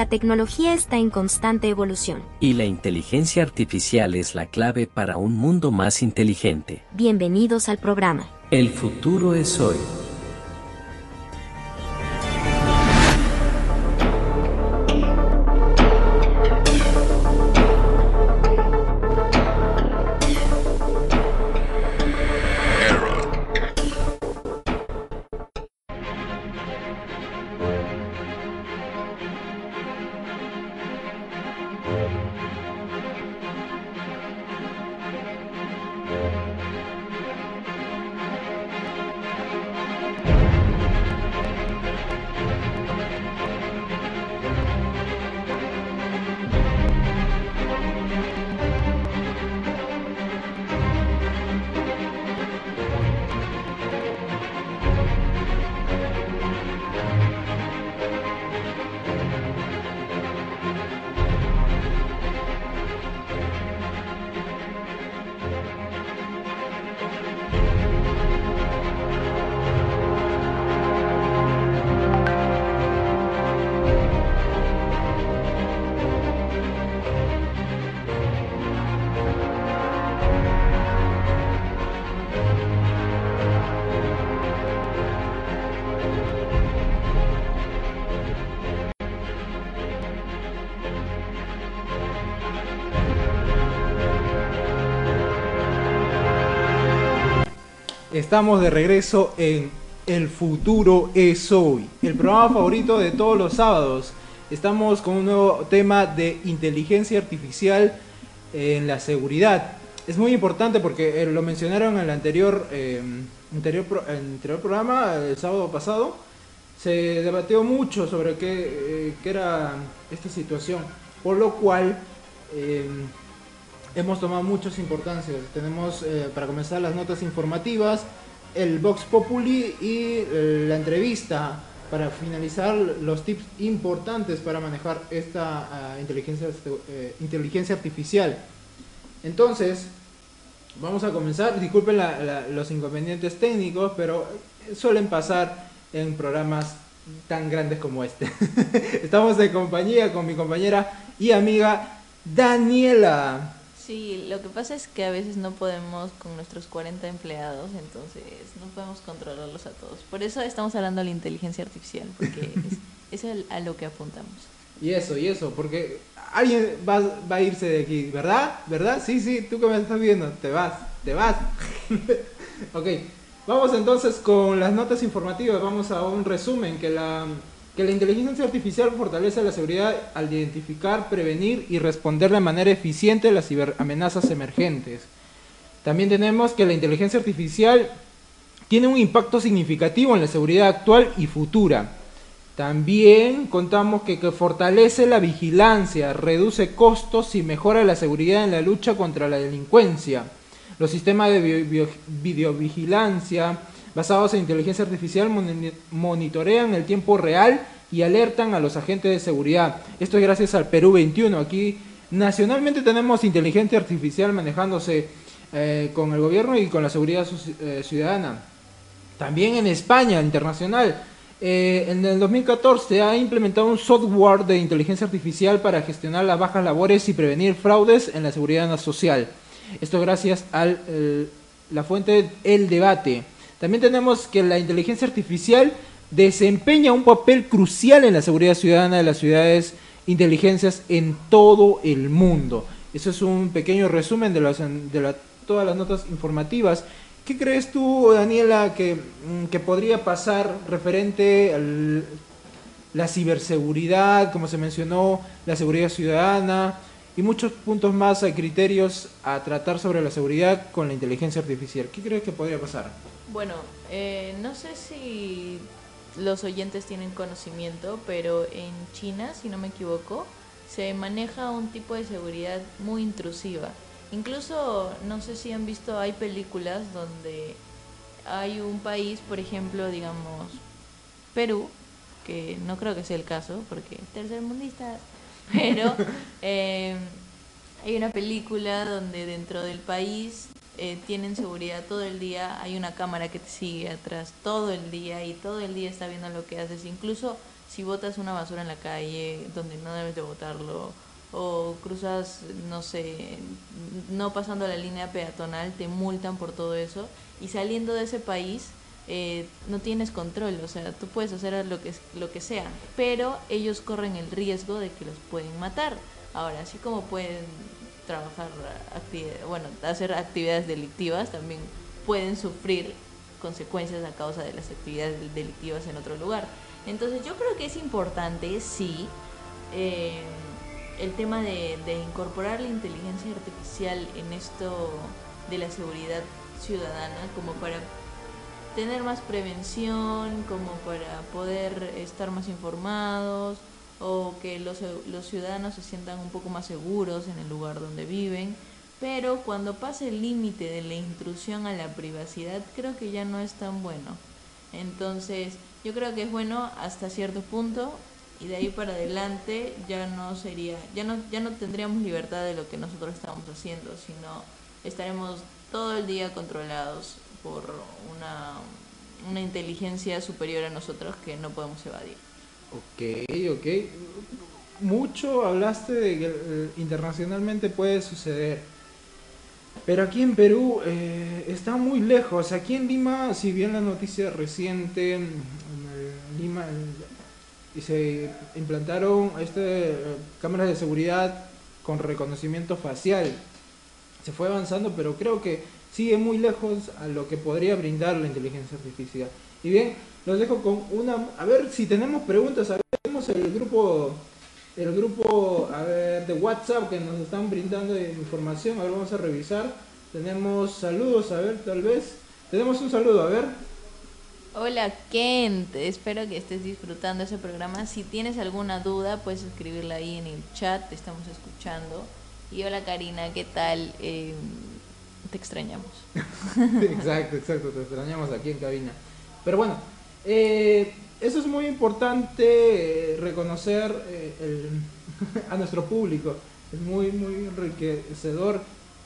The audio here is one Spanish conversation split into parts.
La tecnología está en constante evolución. Y la inteligencia artificial es la clave para un mundo más inteligente. Bienvenidos al programa. El futuro es hoy. Estamos de regreso en El futuro es hoy, el programa favorito de todos los sábados. Estamos con un nuevo tema de inteligencia artificial en la seguridad. Es muy importante porque eh, lo mencionaron en el anterior, eh, anterior, programa, el sábado pasado. Se debatió mucho sobre qué, eh, qué era esta situación, por lo cual hemos tomado muchas importancias. Tenemos eh, para comenzar las notas informativas, el Vox Populi y eh, la entrevista para finalizar los tips importantes para manejar esta ah, inteligencia, eh, inteligencia artificial. Entonces, vamos a comenzar. Disculpen los inconvenientes técnicos, pero suelen pasar en programas tan grandes como este. Estamos de compañía con mi compañera y amiga Daniela. Sí, lo que pasa es que a veces no podemos con nuestros 40 empleados, entonces no podemos controlarlos a todos. Por eso estamos hablando de la inteligencia artificial, porque es, es a lo que apuntamos. Y eso, y eso, porque alguien va, va, a irse de aquí, ¿verdad? ¿Verdad? Sí, sí, tú que me estás viendo, te vas, te vas. ok, vamos entonces con las notas informativas, vamos a un resumen que la que la inteligencia artificial fortalece la seguridad al identificar, prevenir y responder de manera eficiente a las ciberamenazas emergentes. También tenemos que la inteligencia artificial tiene un impacto significativo en la seguridad actual y futura. También contamos que, que, fortalece la vigilancia, reduce costos y mejora la seguridad en la lucha contra la delincuencia. Los sistemas de videovigilancia basados en inteligencia artificial monitorean el tiempo real y alertan a los agentes de seguridad. Esto es gracias al Perú 21. Aquí nacionalmente tenemos inteligencia artificial manejándose eh, con el gobierno y con la seguridad eh, ciudadana. También en España, internacional. Eh, en el 2014 ha implementado un software de inteligencia artificial para gestionar las bajas labores y prevenir fraudes en la seguridad social. Esto gracias a la fuente El Debate. También tenemos que la inteligencia artificial desempeña un papel crucial en la seguridad ciudadana de las ciudades inteligencias en todo el mundo. Eso es un pequeño resumen de, las, de todas las notas informativas. ¿Qué crees tú, Daniela, que, mm, que podría pasar referente a la ciberseguridad, como se mencionó, la seguridad ciudadana y muchos puntos más, hay criterios a tratar sobre la seguridad con la inteligencia artificial? ¿Qué crees que podría pasar? Bueno, eh, no sé si los oyentes tienen conocimiento, pero en China, si no me equivoco, se maneja un tipo de seguridad muy intrusiva. Incluso, no sé si han visto, hay películas donde hay un país, por ejemplo, digamos, Perú, que no creo que sea el caso, porque tercermundista, pero eh, hay una película donde dentro del país eh, tienen seguridad todo el día, hay una cámara que te sigue atrás todo el día y todo el día está viendo lo que haces. Incluso si botas una basura en la calle donde no debes de botarlo, o cruzas, no sé, no pasando la línea peatonal, te multan por todo eso, y saliendo de ese país eh, no tienes control, o sea, tú puedes hacer lo que, lo que sea, pero ellos corren el riesgo de que los pueden matar. Ahora, así como pueden trabajar, bueno, hacer actividades delictivas, también pueden sufrir consecuencias a causa de las actividades delictivas en otro lugar. Entonces yo creo que es importante, sí, eh, el tema de, incorporar la inteligencia artificial en esto de la seguridad ciudadana como para tener más prevención, como para poder estar más informados o que los, los ciudadanos se sientan un poco más seguros en el lugar donde viven. Pero cuando pasa el límite de la intrusión a la privacidad, creo que ya no es tan bueno. Entonces, yo creo que es bueno hasta cierto punto y de ahí para adelante ya no sería, ya no, ya no tendríamos libertad de lo que nosotros estamos haciendo, sino estaremos todo el día controlados por una, una inteligencia superior a nosotros que no podemos evadir. Ok, ok. Mucho hablaste de que eh, internacionalmente puede suceder. Pero aquí en Perú eh, está muy lejos. Aquí en Lima, si bien la noticia reciente, en Lima y se implantaron este, cámaras de seguridad con reconocimiento facial. Se fue avanzando, pero creo que sigue muy lejos a lo que podría brindar la inteligencia artificial. Y bien, los dejo con una... A ver si tenemos preguntas. A ver, tenemos el grupo el grupo a ver, de WhatsApp que nos están brindando información. A ver, vamos a revisar. Tenemos saludos, a ver, tal vez. Tenemos un saludo, a ver. Hola Kent, espero que estés disfrutando ese programa. Si tienes alguna duda, puedes escribirla ahí en el chat, te estamos escuchando. Y hola Karina, ¿qué tal? Eh, te extrañamos. exacto, exacto, te extrañamos aquí en cabina. Pero bueno, eh, eso es muy importante eh, reconocer a nuestro público. Es muy, muy enriquecedor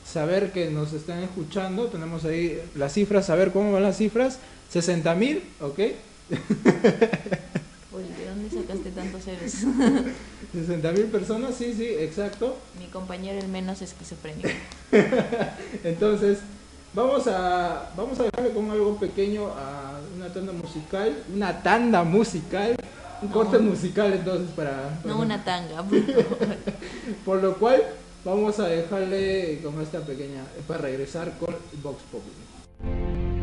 saber que nos están escuchando. Tenemos ahí las cifras, saber cómo van las cifras. 60 mil, ¿ok? Oye, ¿de dónde sacaste tantos ceros? 60 mil personas, sí, sí, exacto. Mi compañero el menos esquizofrénico. Entonces, vamos a, vamos a dejarle con algo pequeño a una tanda musical, una tanda musical, un corte musical entonces para... no una tanga, por, por lo cual vamos a dejarle con esta pequeña, para regresar con Vox Populi.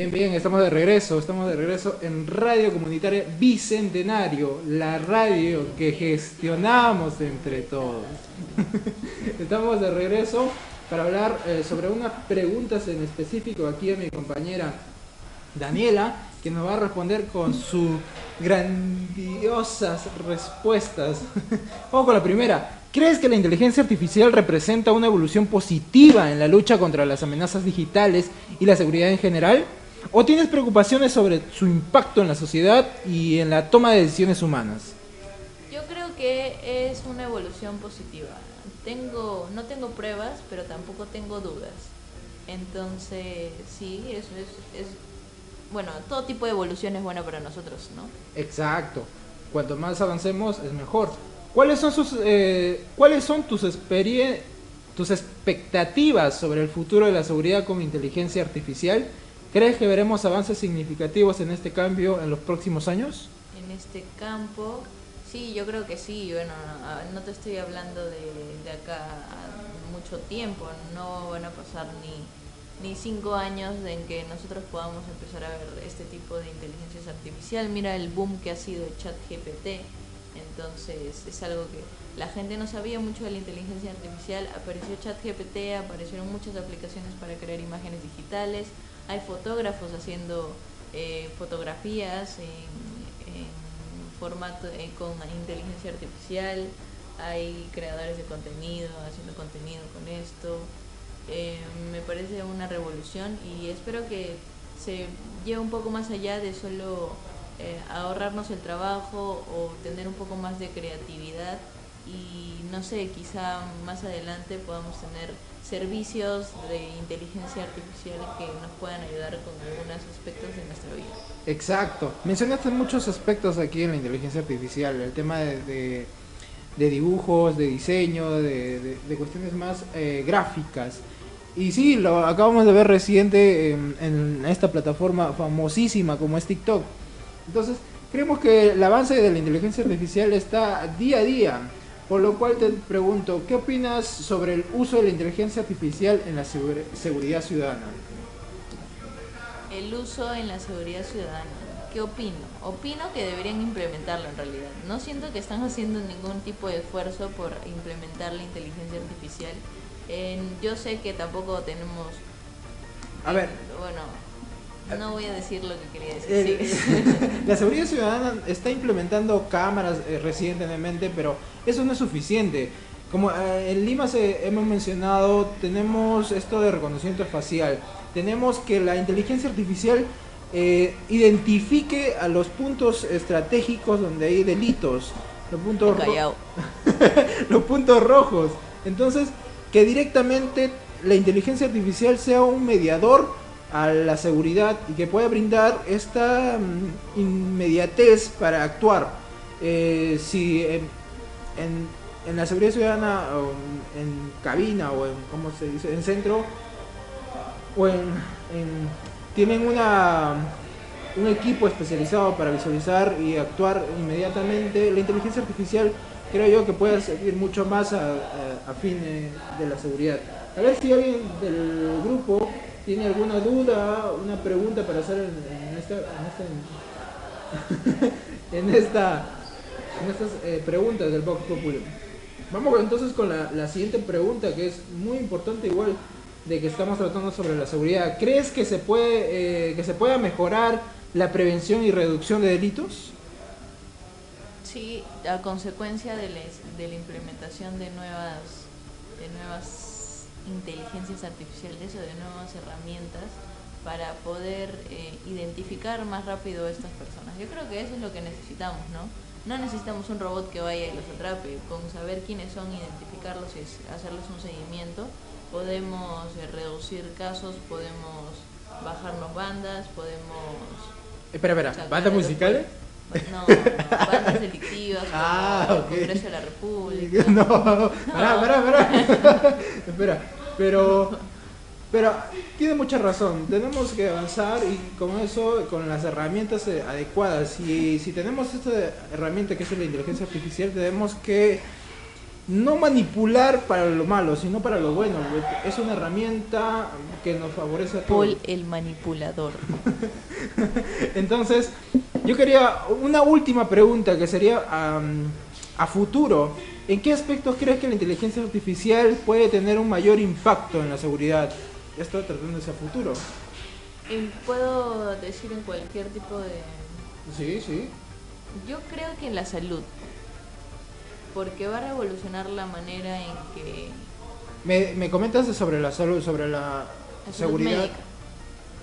Bien, bien, estamos de regreso, estamos de regreso en Radio Comunitaria Bicentenario, la radio que gestionamos entre todos. estamos de regreso para hablar eh, sobre unas preguntas en específico aquí a mi compañera Daniela, que nos va a responder con sus grandiosas respuestas. Vamos con la primera. ¿Crees que la inteligencia artificial representa una evolución positiva en la lucha contra las amenazas digitales y la seguridad en general? ¿O tienes preocupaciones sobre su impacto en la sociedad y en la toma de decisiones humanas? Yo creo que es una evolución positiva. Tengo, no tengo pruebas, pero tampoco tengo dudas. Entonces, sí, eso es, es bueno, todo tipo de evolución es buena para nosotros, ¿no? Exacto. Cuanto más avancemos es mejor. ¿Cuáles son sus, eh, cuáles son tus tus expectativas sobre el futuro de la seguridad con inteligencia artificial ¿Crees que veremos avances significativos en este cambio en los próximos años? En este campo, sí, yo creo que sí. Bueno, no te estoy hablando de, acá mucho tiempo, no van a pasar ni ni cinco años en que nosotros podamos empezar a ver este tipo de inteligencias artificial. Mira el boom que ha sido ChatGPT. Entonces es algo que la gente no sabía mucho de la inteligencia artificial. Apareció ChatGPT, aparecieron muchas aplicaciones para crear imágenes digitales. Hay fotógrafos haciendo eh, fotografías en, formato eh, con inteligencia artificial. Hay creadores de contenido haciendo contenido con esto. Eh, me parece una revolución y espero que se lleve un poco más allá de solo ahorrarnos el trabajo o tener un poco más de creatividad y no sé, quizá más adelante podamos tener servicios de inteligencia artificial que nos puedan ayudar con algunos aspectos de nuestra vida. Exacto. Mencionaste muchos aspectos aquí en la inteligencia artificial, el tema de, de, dibujos, de diseño, de, de cuestiones más eh, gráficas. Y sí, lo acabamos de ver reciente en, en, esta plataforma famosísima como es TikTok. Entonces, creemos que el avance de la inteligencia artificial está día a día. Por lo cual te pregunto, ¿qué opinas sobre el uso de la inteligencia artificial en la segura, seguridad ciudadana? El uso en la seguridad ciudadana. ¿Qué opino? Opino que deberían implementarlo en realidad. No siento que están haciendo ningún tipo de esfuerzo por implementar la inteligencia artificial yo sé que tampoco tenemos... A ver. Bueno, no voy a decir lo que quería decir. la seguridad ciudadana está implementando cámaras eh, recientemente, pero eso no es suficiente. Como eh, en Lima se, hemos mencionado, tenemos esto de reconocimiento facial. Tenemos que la inteligencia artificial eh, identifique a los puntos estratégicos donde hay delitos. Los puntos, los puntos rojos. Entonces, que directamente la inteligencia artificial sea un mediador a la seguridad y que pueda brindar esta mm, inmediatez para actuar. Eh, si en, en, la seguridad ciudadana, o en cabina o en, ¿cómo se dice?, en centro, o en, tienen una, un equipo especializado para visualizar y actuar inmediatamente, la inteligencia artificial creo yo que puede servir mucho más a, a, fin de la seguridad. A ver si alguien del grupo tiene alguna duda, una pregunta para hacer en, esta, en, esta, en, estas eh, preguntas del Vox Populi. Vamos entonces con la, la, siguiente pregunta que es muy importante igual de que estamos tratando sobre la seguridad. ¿Crees que se puede eh, que se pueda mejorar la prevención y reducción de delitos? Sí, a consecuencia de, les, de la implementación de nuevas, de nuevas inteligencias artificiales o de nuevas herramientas para poder eh, identificar más rápido a estas personas. Yo creo que eso es lo que necesitamos, ¿no? No necesitamos un robot que vaya y los atrape, con saber quiénes son, identificarlos y hacerles un seguimiento, podemos eh, reducir casos, podemos bajarnos bandas, podemos... Espera, espera, ¿bandas musicales? No, bandas delictivas, ah, como okay. el Congreso de la República. No, pará, pará, pará. Espera, pero, pero tiene mucha razón. Tenemos que avanzar y con eso, con las herramientas eh, adecuadas. Y si tenemos esta herramienta que es la inteligencia artificial, tenemos que no manipular para lo malo, sino para lo bueno. Es una herramienta que nos favorece a todos. Paul el manipulador. Entonces, yo quería una última pregunta que sería a futuro. ¿En qué aspectos crees que la inteligencia artificial puede tener un mayor impacto en la seguridad? Esto tratándose a futuro. Puedo decir en cualquier tipo de... Sí, sí. Yo creo que en la salud porque va a revolucionar la manera en que... Me, me comentas sobre la salud, sobre la, seguridad.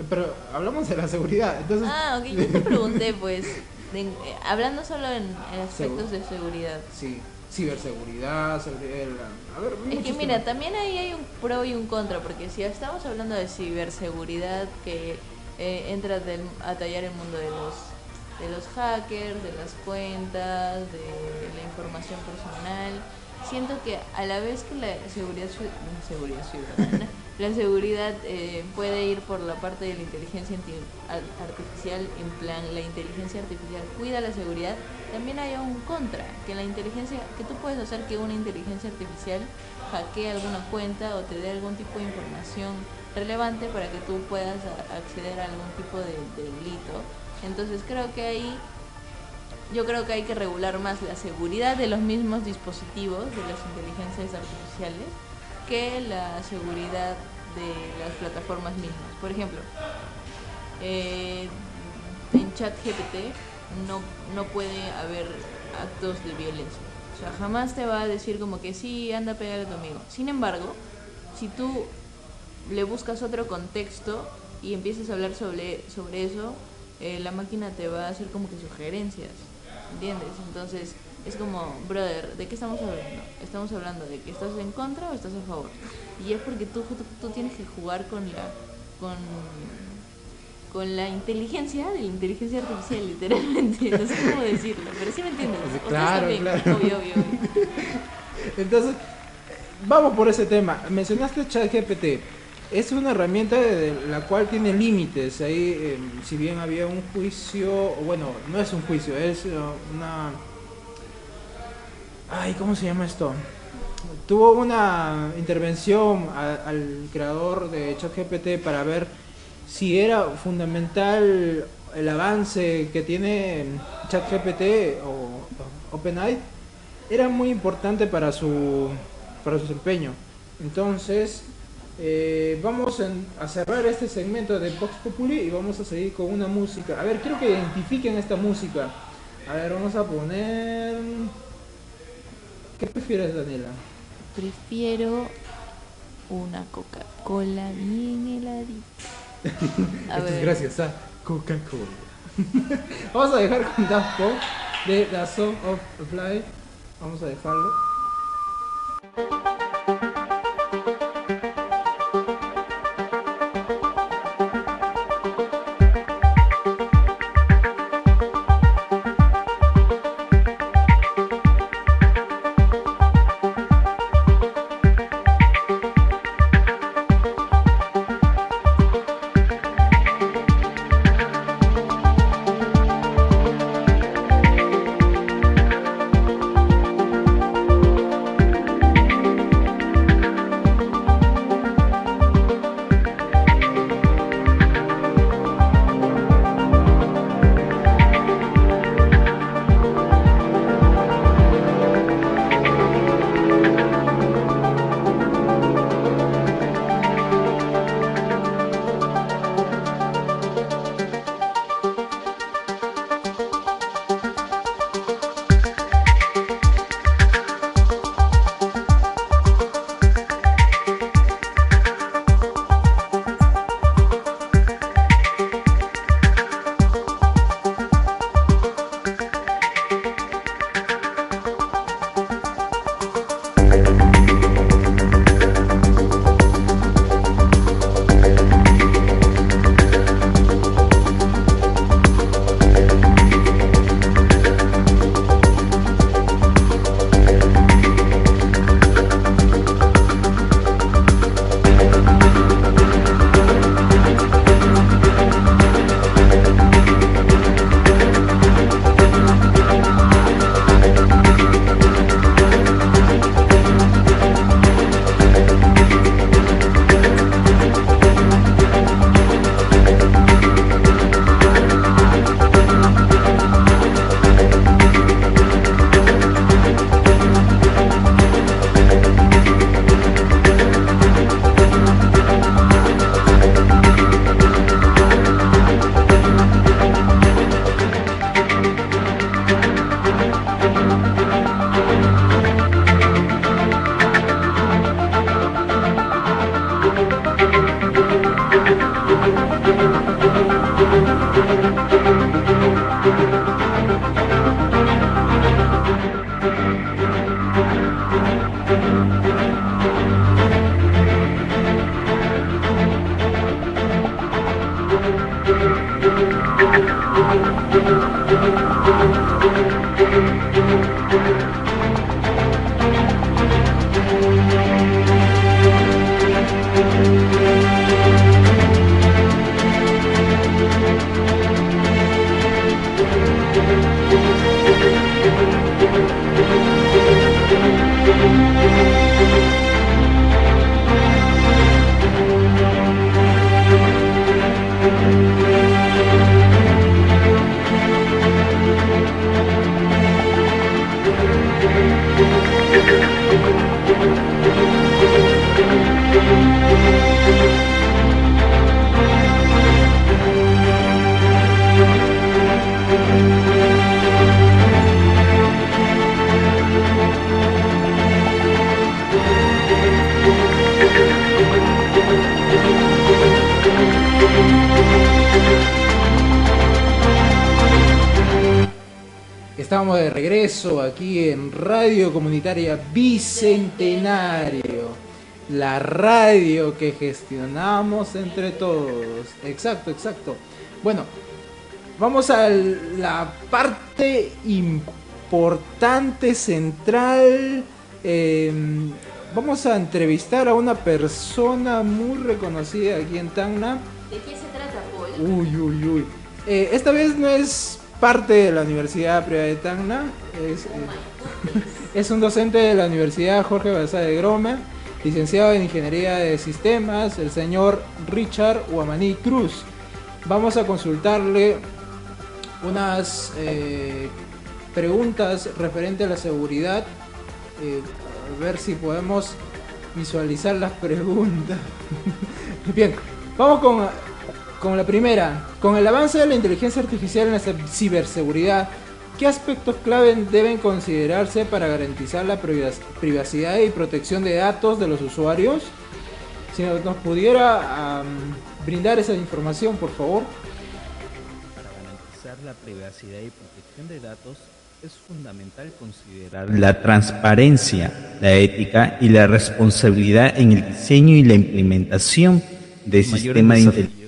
Pero hablamos de la seguridad, entonces... Ah, ok, yo te pregunté pues, eh, hablando solo en, aspectos de seguridad. Sí, ciberseguridad, seguridad, a ver, Es que mira, también ahí hay un pro y un contra, porque si estamos hablando de ciberseguridad que eh, entra a tallar el mundo de los de los hackers, de las cuentas, de la información personal. Siento que a la vez que la seguridad, seguridad ciudadana, la seguridad eh, puede ir por la parte de la inteligencia artificial, en plan, la inteligencia artificial cuida la seguridad, también hay un contra, que la inteligencia, que tú puedes hacer que una inteligencia artificial hackee alguna cuenta o te dé algún tipo de información relevante para que tú puedas acceder a algún tipo de delito. Entonces creo que ahí yo creo que hay que regular más la seguridad de los mismos dispositivos, de las inteligencias artificiales, que la seguridad de las plataformas mismas. Por ejemplo, eh, en ChatGPT no, no puede haber actos de violencia. O sea, jamás te va a decir como que sí, anda a pegar a tu amigo. Sin embargo, si tú le buscas otro contexto y empiezas a hablar sobre, sobre eso, eh, la máquina te va a hacer como que sugerencias, ¿entiendes? Entonces es como, brother, ¿de qué estamos hablando? Estamos hablando de que estás en contra o estás a favor. Y es porque tú, tú, tú tienes que jugar con la, con, con la inteligencia de la inteligencia artificial, literalmente. No sé cómo decirlo, pero sí me entiendes. Claro, también. claro. Obvio, obvio, obvio. Entonces, vamos por ese tema. Mencionaste ChatGPT. Es una herramienta de la cual tiene límites. Ahí, eh, si bien había un juicio, bueno, no es un juicio, es eh, una... Ay, ¿cómo se llama esto? Tuvo una intervención al creador de ChatGPT para ver si era fundamental el avance que tiene ChatGPT o, OpenAI era muy importante para su para su desempeño. Entonces, eh, vamos a cerrar este segmento de Vox Populi y vamos a seguir con una música. A ver, quiero que identifiquen esta música. A ver, vamos a poner... ¿Qué prefieres, Daniela? Prefiero una Coca-Cola bien heladita. A Esto es ver. gracias a Coca-Cola. vamos a dejar con Daft Punk de The Song of Fly. Vamos a dejarlo. Estamos de regreso aquí en Radio Comunitaria Bicentenario, la radio que gestionamos entre todos. Exacto, exacto. Bueno, vamos a la parte importante, central. Em, vamos a entrevistar a una persona muy reconocida aquí en Tacna. ¿De qué se trata, Paul? Uy, uy, uy. Eh, esta vez no es parte de la Universidad Privada de Tacna. Es, eh, es un docente de la Universidad Jorge Balsá de Groma, licenciado en Ingeniería de Sistemas, el señor Richard Huamaní Cruz. Vamos a consultarle unas eh, preguntas referente a la seguridad. Eh, a ver si podemos visualizar las preguntas. Bien, vamos con con la primera, con el avance de la inteligencia artificial en la ciberseguridad, ¿qué aspectos clave deben considerarse para garantizar la privacidad y protección de datos de los usuarios? Si nos pudiera brindar esa información, por favor. Para garantizar la privacidad y protección de datos es fundamental considerar la transparencia, la ética y la responsabilidad en el diseño y la implementación de sistemas de inteligencia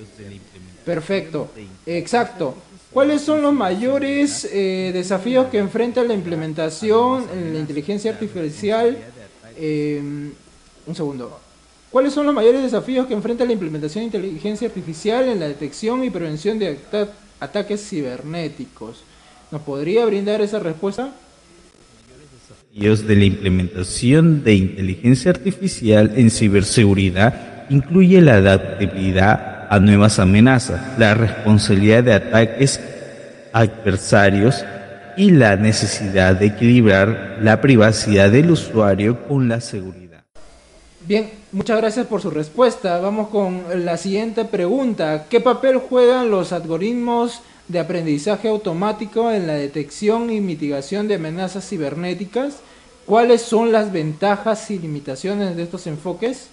Perfecto, exacto. ¿Cuáles son los mayores eh, desafíos que enfrenta la implementación en la inteligencia artificial? Eh, un segundo. ¿Cuáles son los mayores desafíos que enfrenta la implementación de inteligencia artificial en la detección y prevención de ataques cibernéticos? ¿Nos podría brindar esa respuesta? Desafíos de la implementación de inteligencia artificial en ciberseguridad incluye la adaptabilidad a nuevas amenazas, la responsabilidad de ataques adversarios y la necesidad de equilibrar la privacidad del usuario con la seguridad. Bien, muchas gracias por su respuesta. Vamos con la siguiente pregunta. ¿Qué papel juegan los algoritmos de aprendizaje automático en la detección y mitigación de amenazas cibernéticas? ¿Cuáles son las ventajas y limitaciones de estos enfoques?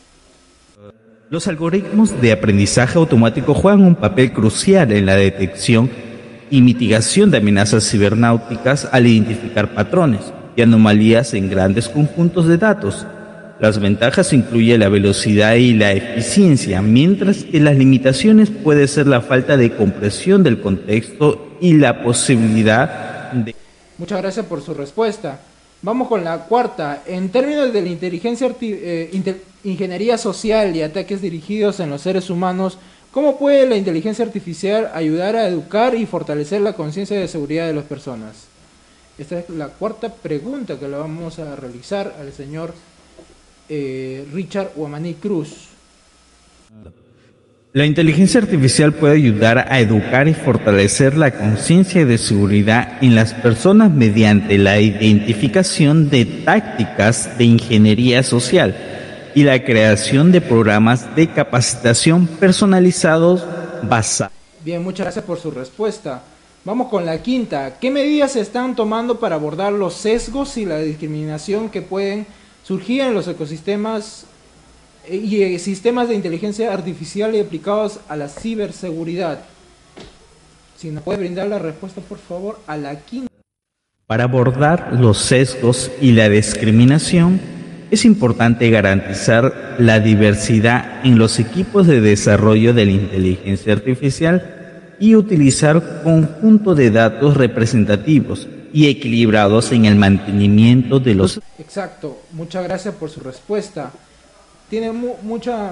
Los algoritmos de aprendizaje automático juegan un papel crucial en la detección y mitigación de amenazas cibernáuticas al identificar patrones y anomalías en grandes conjuntos de datos. Las ventajas incluyen la velocidad y la eficiencia, mientras que las limitaciones puede ser la falta de compresión del contexto y la posibilidad de... Muchas gracias por su respuesta. Vamos con la cuarta. En términos de la inteligencia eh, ingeniería social y ataques dirigidos en los seres humanos, ¿cómo puede la inteligencia artificial ayudar a educar y fortalecer la conciencia de seguridad de las personas? Esta es la cuarta pregunta que le vamos a realizar al señor eh, Richard Wamani Cruz. La inteligencia artificial puede ayudar a educar y fortalecer la conciencia de seguridad en las personas mediante la identificación de tácticas de ingeniería social y la creación de programas de capacitación personalizados basados. Bien, muchas gracias por su respuesta. Vamos con la quinta. ¿Qué medidas se están tomando para abordar los sesgos y la discriminación que pueden surgir en los ecosistemas y eh, sistemas de inteligencia artificial y aplicados a la ciberseguridad? Si nos puede brindar la respuesta, por favor, a la quinta. Para abordar los sesgos y la discriminación, es importante garantizar la diversidad en los equipos de desarrollo de la inteligencia artificial y utilizar conjunto de datos representativos y equilibrados en el mantenimiento de los... Exacto, muchas gracias por su respuesta. Tiene mucha,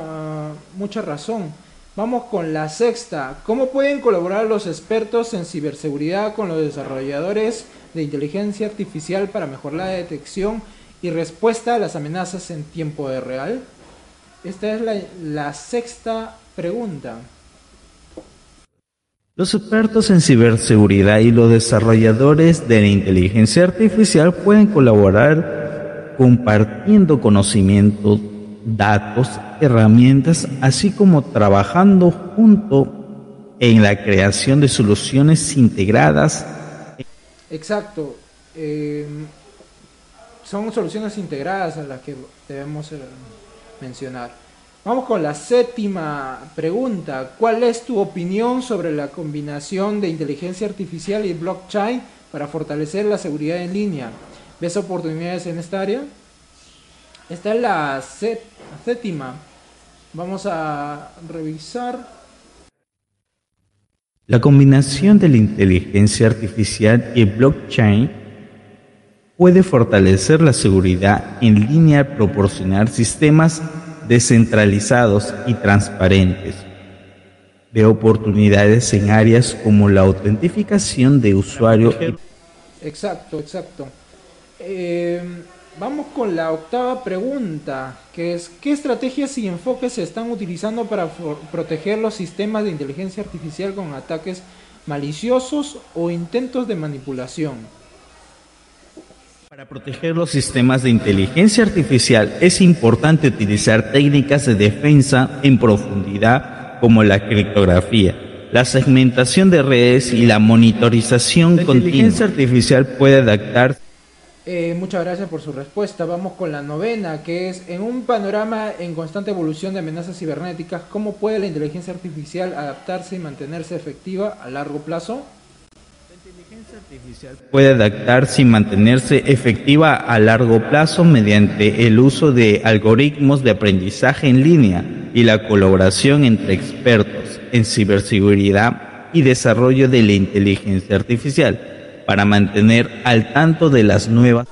mucha razón. Vamos con la sexta. ¿Cómo pueden colaborar los expertos en ciberseguridad con los desarrolladores de inteligencia artificial para mejorar la detección y respuesta a las amenazas en tiempo de real? Esta es la, la sexta pregunta. Los expertos en ciberseguridad y los desarrolladores de la inteligencia artificial pueden colaborar compartiendo conocimiento, datos, herramientas, así como trabajando junto en la creación de soluciones integradas. Exacto. Eh, son soluciones integradas a las que debemos eh, mencionar. Vamos con la séptima pregunta. ¿Cuál es tu opinión sobre la combinación de inteligencia artificial y blockchain para fortalecer la seguridad en línea. ¿Ves oportunidades en esta área? Esta es la séptima. Vamos a revisar. La combinación de la inteligencia artificial y el blockchain puede fortalecer la seguridad en línea al proporcionar sistemas descentralizados y transparentes de oportunidades en áreas como la autentificación de usuario. Exacto, exacto. Eh, vamos con la octava pregunta, que es ¿qué estrategias y enfoques se están utilizando para proteger los sistemas de inteligencia artificial con ataques maliciosos o intentos de manipulación? Para proteger los sistemas de inteligencia artificial es importante utilizar técnicas de defensa en profundidad como la criptografía, la segmentación de redes y la monitorización continua. La inteligencia artificial puede adaptar eh, muchas gracias por su respuesta. Vamos con la novena, que es, en un panorama en constante evolución de amenazas cibernéticas, ¿cómo puede la inteligencia artificial adaptarse y mantenerse efectiva a largo plazo? La inteligencia artificial puede adaptarse y mantenerse efectiva a largo plazo mediante el uso de algoritmos de aprendizaje en línea y la colaboración entre expertos en ciberseguridad y desarrollo de la inteligencia artificial para mantener al tanto de las nuevas.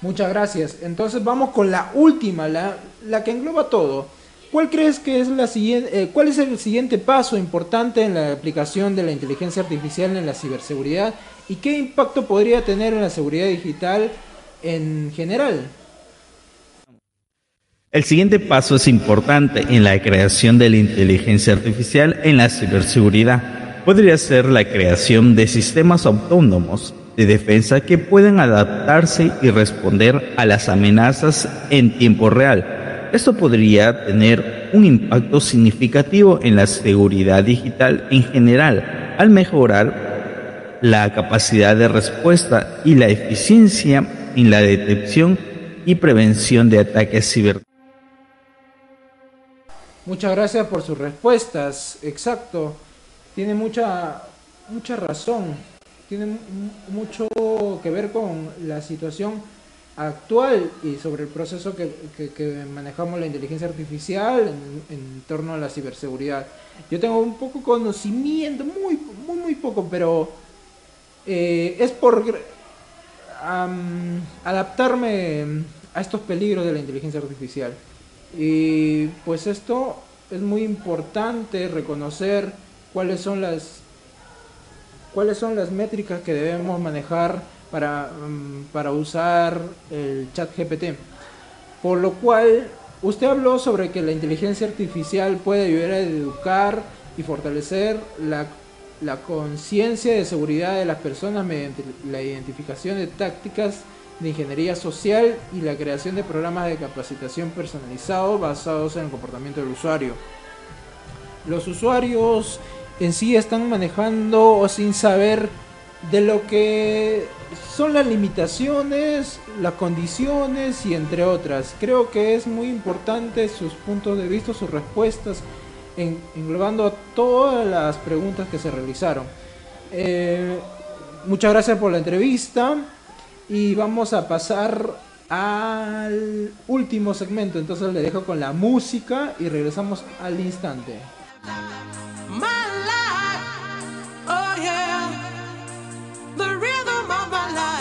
Muchas gracias. Entonces vamos con la última, la, la que engloba todo. ¿Cuál crees que es la siguiente, eh, cuál es el siguiente paso importante en la aplicación de la inteligencia artificial en la ciberseguridad y qué impacto podría tener en la seguridad digital en general? El siguiente paso es importante en la creación de la inteligencia artificial en la ciberseguridad. Podría ser la creación de sistemas autónomos de defensa que pueden adaptarse y responder a las amenazas en tiempo real. Esto podría tener un impacto significativo en la seguridad digital en general, al mejorar la capacidad de respuesta y la eficiencia en la detección y prevención de ataques ciber. Muchas gracias por sus respuestas. Exacto. Tiene mucha mucha razón tiene mucho que ver con la situación actual y sobre el proceso que, manejamos la inteligencia artificial en, torno a la ciberseguridad. Yo tengo un poco conocimiento, muy, muy, muy poco, pero eh, es por adaptarme a estos peligros de la inteligencia artificial. Y pues esto es muy importante reconocer cuáles son las cuáles son las métricas que debemos manejar para, mm, para usar el chat GPT. Por lo cual, usted habló sobre que la inteligencia artificial puede ayudar a educar y fortalecer la, la conciencia de seguridad de las personas mediante la identificación de tácticas de ingeniería social y la creación de programas de capacitación personalizado basados en el comportamiento del usuario. Los usuarios en sí están manejando o sin saber de lo que son las limitaciones, las condiciones y entre otras. Creo que es muy importante sus puntos de vista, sus respuestas, en, englobando todas las preguntas que se realizaron. Eh, muchas gracias por la entrevista y vamos a pasar al último segmento. Entonces le dejo con la música y regresamos al instante. my life. Oh, yeah. The rhythm of my life.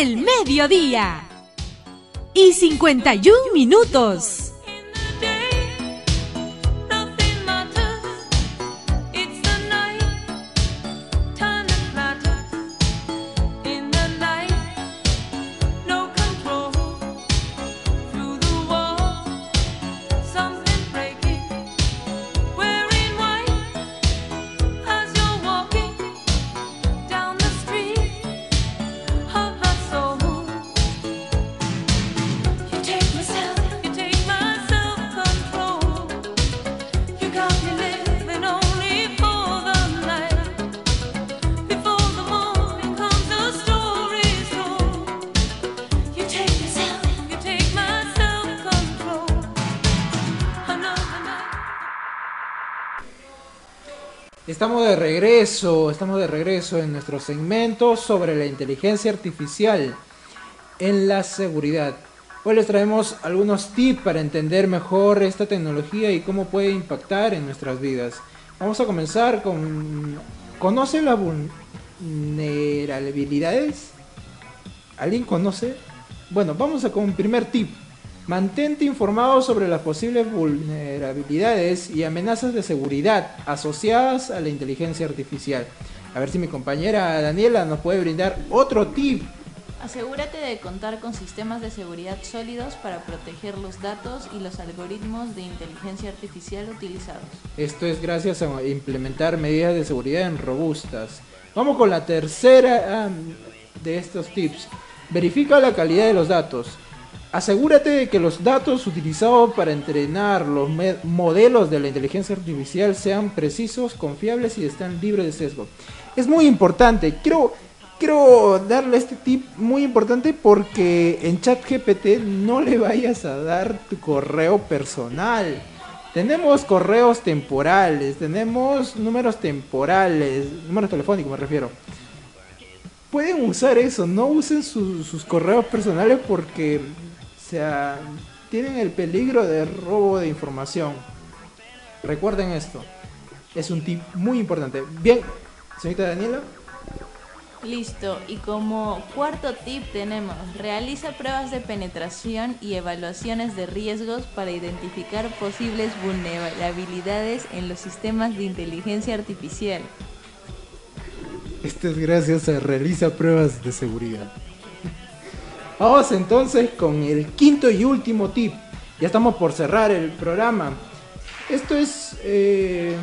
12 del mediodía y 51 minutos. Estamos de regreso en nuestro segmento sobre la inteligencia artificial en la seguridad. Hoy les traemos algunos tips para entender mejor esta tecnología y cómo puede impactar en nuestras vidas. Vamos a comenzar con... ¿Conoce las vulnerabilidades? ¿Alguien conoce? Bueno, vamos a con un primer tip. Mantente informado sobre las posibles vulnerabilidades y amenazas de seguridad asociadas a la inteligencia artificial. A ver si mi compañera Daniela nos puede brindar otro tip. Asegúrate de contar con sistemas de seguridad sólidos para proteger los datos y los algoritmos de inteligencia artificial utilizados. Esto es gracias a implementar medidas de seguridad robustas. Vamos con la tercera de estos tips. Verifica la calidad de los datos. Asegúrate de que los datos utilizados para entrenar los modelos de la inteligencia artificial sean precisos, confiables y estén libres de sesgo. Es muy importante. Quiero, quiero darle este tip muy importante porque en ChatGPT no le vayas a dar tu correo personal. Tenemos correos temporales, tenemos números temporales, números telefónicos me refiero. Pueden usar eso, no usen sus correos personales porque sea, tienen el peligro de robo de información. Recuerden esto. Es un tip muy importante. Bien, señorita Daniela. Listo, y como cuarto tip tenemos, realiza pruebas de penetración y evaluaciones de riesgos para identificar posibles vulnerabilidades en los sistemas de inteligencia artificial. Esto es gracias a realiza pruebas de seguridad. Vamos entonces con el quinto y último tip. Ya estamos por cerrar el programa. Esto es eh,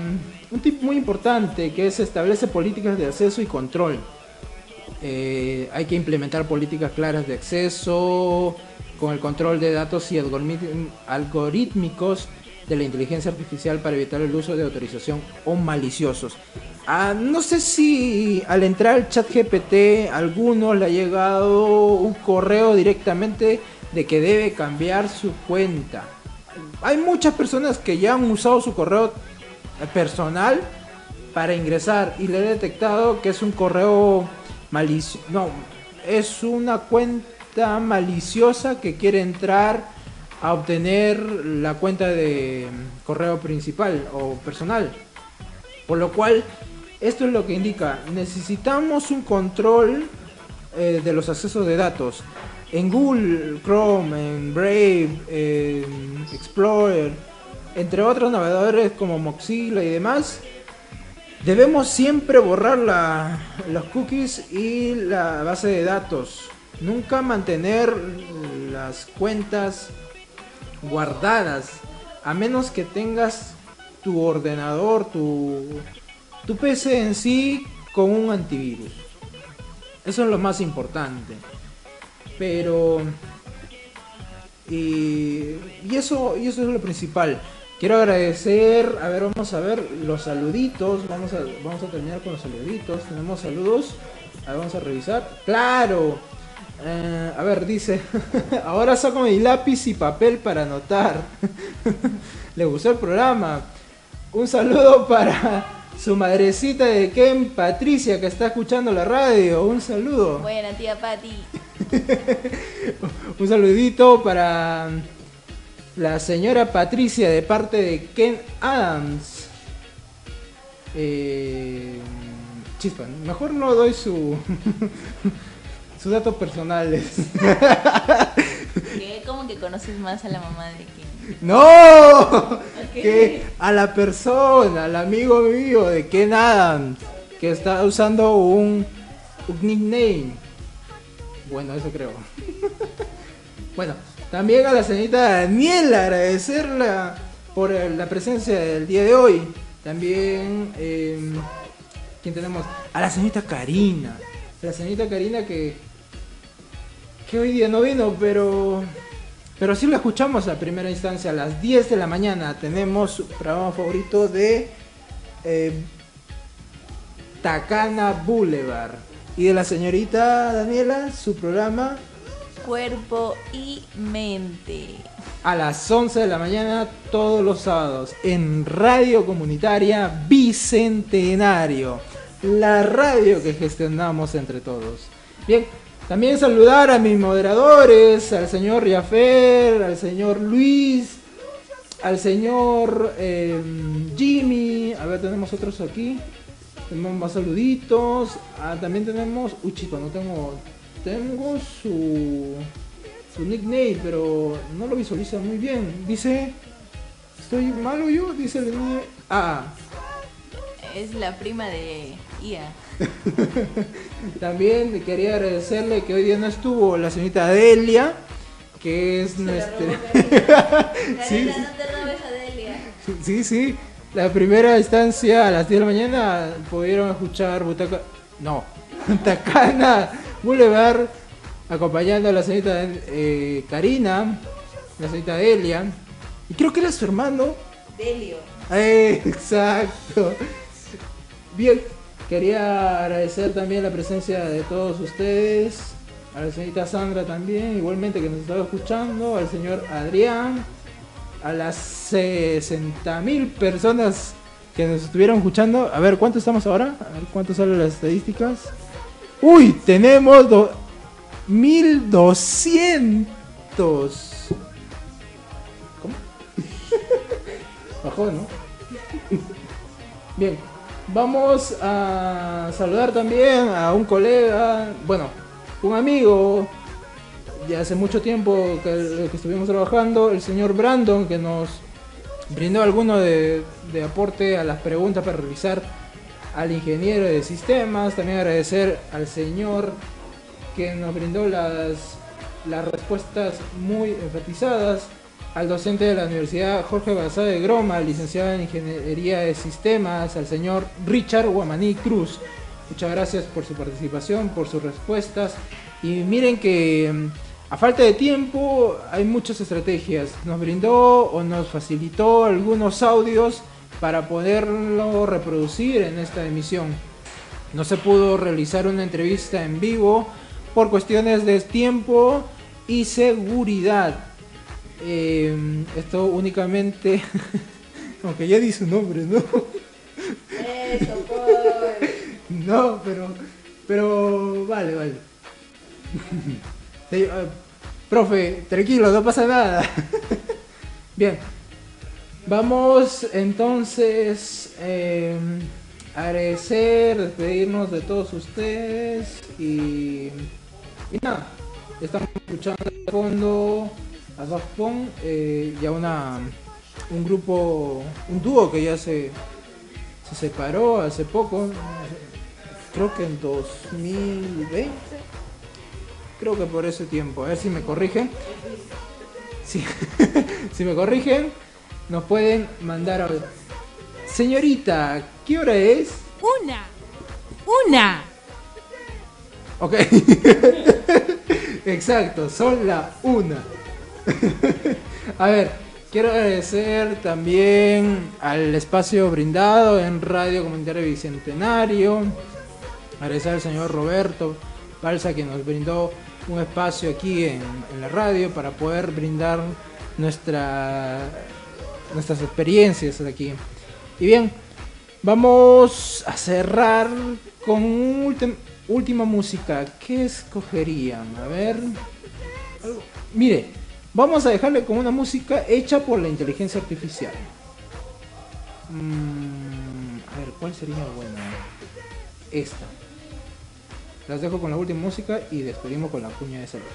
un tip muy importante que es establece políticas de acceso y control. Eh, hay que implementar políticas claras de acceso con el control de datos y algorítmicos de la inteligencia artificial para evitar el uso de autorización o maliciosos. Ah, no sé si al entrar al chat GPT a alguno le ha llegado un correo directamente de que debe cambiar su cuenta. Hay muchas personas que ya han usado su correo personal para ingresar y le he detectado que es un correo malicioso. No, es una cuenta maliciosa que quiere entrar a obtener la cuenta de correo principal o personal. Por lo cual esto es lo que indica, necesitamos un control eh, de los accesos de datos. En Google, Chrome, en Brave, en Explorer, entre otros navegadores como Mozilla y demás, debemos siempre borrar la, los cookies y la base de datos. Nunca mantener las cuentas guardadas, a menos que tengas tu ordenador, tu tu PC en sí con un antivirus. Eso es lo más importante. Pero... Y, eso, y eso es lo principal. Quiero agradecer, a ver, vamos a ver los saluditos, vamos a, vamos a terminar con los saluditos, tenemos saludos, vamos a revisar, claro, eh, a ver, dice, ahora saco mi lápiz y papel para anotar, le gustó el programa, un saludo para su madrecita de Ken, Patricia, que está escuchando la radio. Un saludo. Buena tía Pati. Un saludito para la señora Patricia de parte de Ken Adams. Eh, chispa, mejor no doy su sus datos personales. ¿Qué? ¿Cómo que conoces más a la mamá de Ken? ¡No! Que a la persona, al amigo mío de Ken Adams, que está usando un, un nickname. Bueno, eso creo. bueno, también a la señorita Daniela, agradecerla por la presencia del día de hoy. También, eh, ¿quién tenemos? A la señorita Karina. La señorita Karina que, que hoy día no vino, pero pero sí lo escuchamos a primera instancia a las 10 de la mañana. Tenemos su programa favorito de eh, Takana Boulevard. Y de la señorita Daniela, su programa Cuerpo y mente. a las 11 de la mañana todos los sábados en Radio Comunitaria Bicentenario. La radio que gestionamos entre todos. Bien, también saludar a mis moderadores, al señor Riafer, al señor Luis, al señor eh, Jimmy. A ver, tenemos otros aquí. Tenemos más saluditos. Ah, también tenemos. Uy, chico, no tengo. Tengo su. Su nickname, pero no lo visualiza muy bien. Dice. ¿Estoy malo yo? Dice el. Ah, Es la prima de Ia. También quería agradecerle que hoy día no estuvo la señorita Delia, que es nuestra. sí, sí, sí. La primera instancia a las 10 de la mañana pudieron escuchar Butaca. No, Tacana Boulevard, acompañando a la señorita eh, Karina, la señorita Delia, y creo que era su hermano. Delio. Eh, exacto. Bien, quería agradecer también la presencia de todos ustedes, a la señorita Sandra también, igualmente que nos estaba escuchando, al señor Adrián, a las 60 mil personas que nos estuvieron escuchando. A ver, ¿cuánto estamos ahora? A ver, ¿cuánto salen las estadísticas? Uy, tenemos do- 1200. ¿Cómo? Bajó, ¿no? Bien, vamos a saludar también a un colega, bueno, un amigo de hace mucho tiempo que, estuvimos trabajando, el señor Brandon, que nos brindó alguno de, de aporte a las preguntas para realizar al ingeniero de sistemas. También agradecer al señor que nos brindó las, las respuestas muy enfatizadas. Al docente de la Universidad Jorge Basabe de Groma, licenciado en Ingeniería de Sistemas, al señor Richard Guamaní Cruz. Muchas gracias por su participación, por sus respuestas. Y miren que mm, a falta de tiempo hay muchas estrategias. Nos brindó o nos facilitó algunos audios para poderlo reproducir en esta emisión. No se pudo realizar una entrevista en vivo por cuestiones de tiempo y seguridad. Eh, esto únicamente, aunque ya di su nombre, ¿no? Eso, pues. No, pero, pero vale, vale. Sí, eh, profe, tranquilo, no pasa nada. Bien, vamos entonces eh, a agradecer, despedirnos de todos ustedes y, y nada, estamos escuchando de fondo a Daft Punk eh, y a una, un grupo, un dúo que ya se, se separó hace poco, creo que en 2020, creo que por ese tiempo, a ver si me corrigen. Si, si me corrigen, nos pueden mandar a... Señorita, ¿qué hora es? Una. Una. Ok. Exacto, son la una. A ver, quiero agradecer también al espacio brindado en Radio Comunitaria Bicentenario. Agradecer al señor Roberto Balsa que nos brindó un espacio aquí en, la radio para poder brindar nuestra, nuestras experiencias aquí. Y bien, vamos a cerrar con ultim- última música. ¿Qué escogerían? A ver. Mire, vamos a dejarle con una música hecha por la inteligencia artificial. Mm, a ver, ¿cuál sería buena? Esta. Las dejo con la última música y despedimos con la cuña de salud.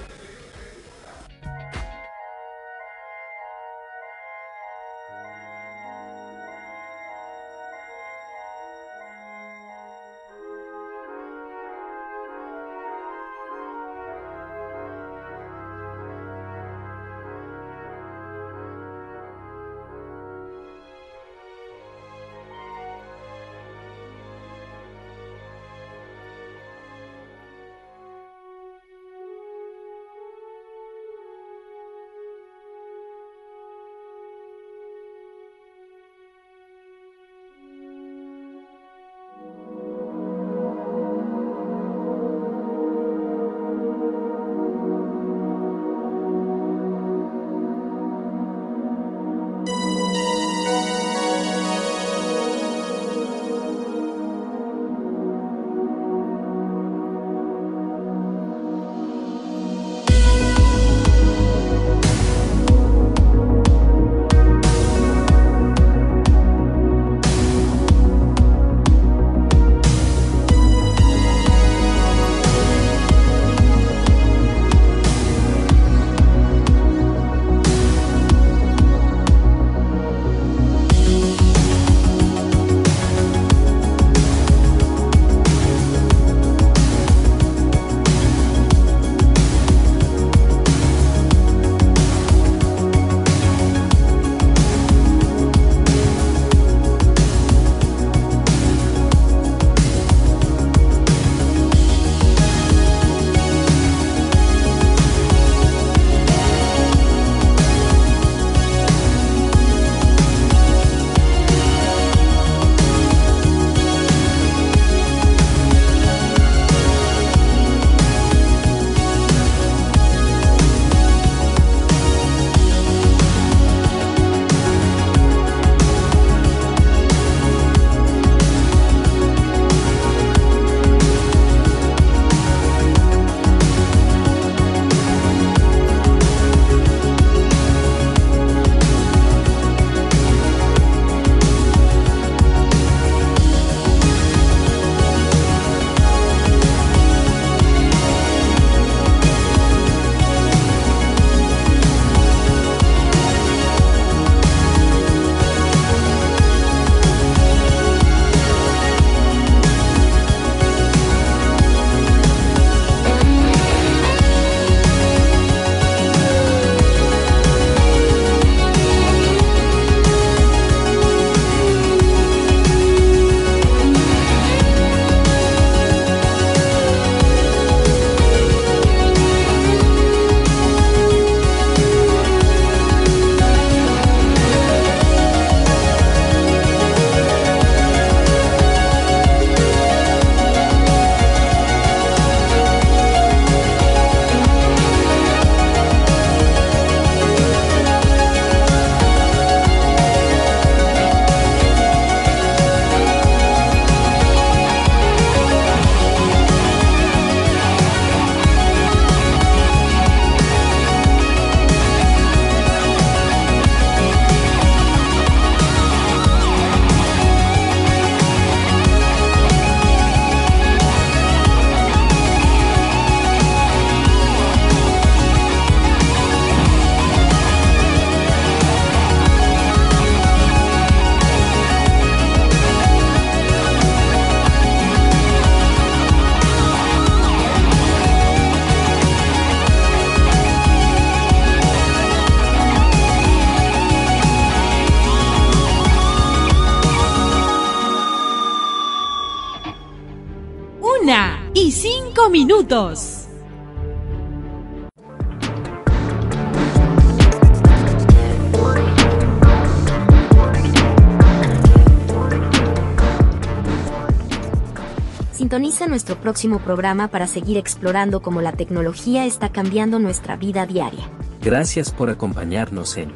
Sintoniza nuestro próximo programa para seguir explorando cómo la tecnología está cambiando nuestra vida diaria. Gracias por acompañarnos en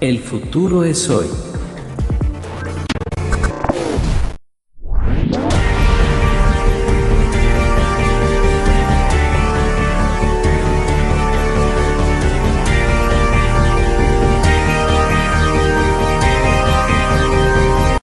El futuro es hoy.